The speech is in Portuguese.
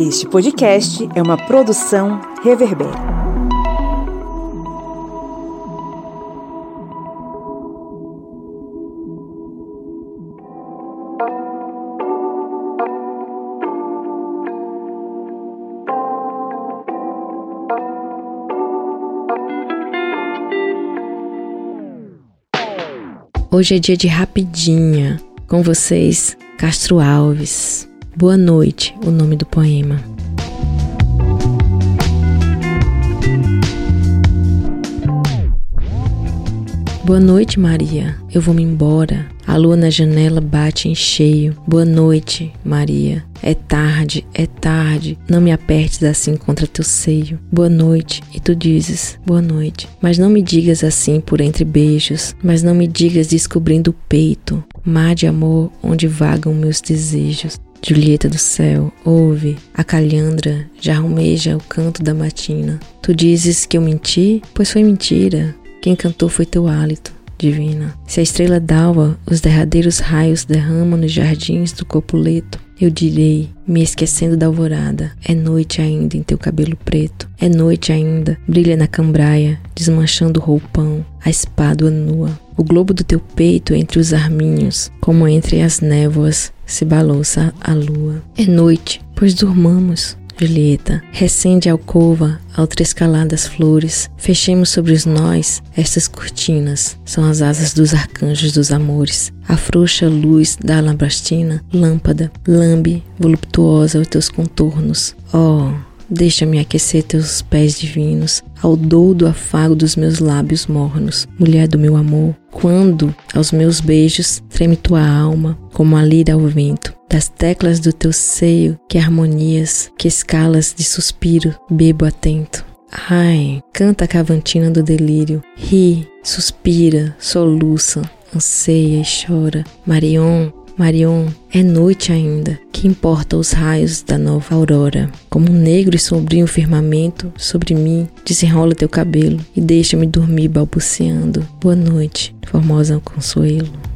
Este podcast é uma produção Reverber. Hoje é dia de rapidinha. Com vocês, Castro Alves. Boa noite, o nome do poema. Boa noite, Maria. Eu vou me embora. A lua na janela bate em cheio. Boa noite, Maria. É tarde, é tarde. Não me apertes assim contra teu seio. Boa noite. E tu dizes, boa noite. Mas não me digas assim por entre beijos. Mas não me digas descobrindo o peito. Mar de amor onde vagam meus desejos. Julieta do céu, ouve, a calhandra já almeja o canto da matina. Tu dizes que eu menti? Pois foi mentira. Quem cantou foi teu hálito, divina. Se a estrela d'alva os derradeiros raios derrama nos jardins do copuleto, eu direi, me esquecendo da alvorada, é noite ainda em teu cabelo preto, é noite ainda, brilha na cambraia, desmanchando o roupão, a espádua nua. O globo do teu peito entre os arminhos, como entre as névoas, se balouça a lua. É noite, pois dormamos. Julieta, recende a alcova ao trescalar das flores. Fechemos sobre os nós estas cortinas. São as asas dos arcanjos dos amores. A frouxa luz da alabrastina, lâmpada, lambe, voluptuosa os teus contornos. Oh, Deixa-me aquecer teus pés divinos, ao doudo afago dos meus lábios mornos, mulher do meu amor. Quando, aos meus beijos, treme tua alma, como a lira ao vento, das teclas do teu seio, que harmonias, que escalas de suspiro, bebo atento. Ai, canta a cavantina do delírio, ri, suspira, soluça, anseia e chora. Marion, Marion, é noite ainda, que importa os raios da nova aurora. Como um negro e sombrio firmamento sobre mim, desenrola teu cabelo e deixa-me dormir balbuciando. Boa noite, formosa consuelo.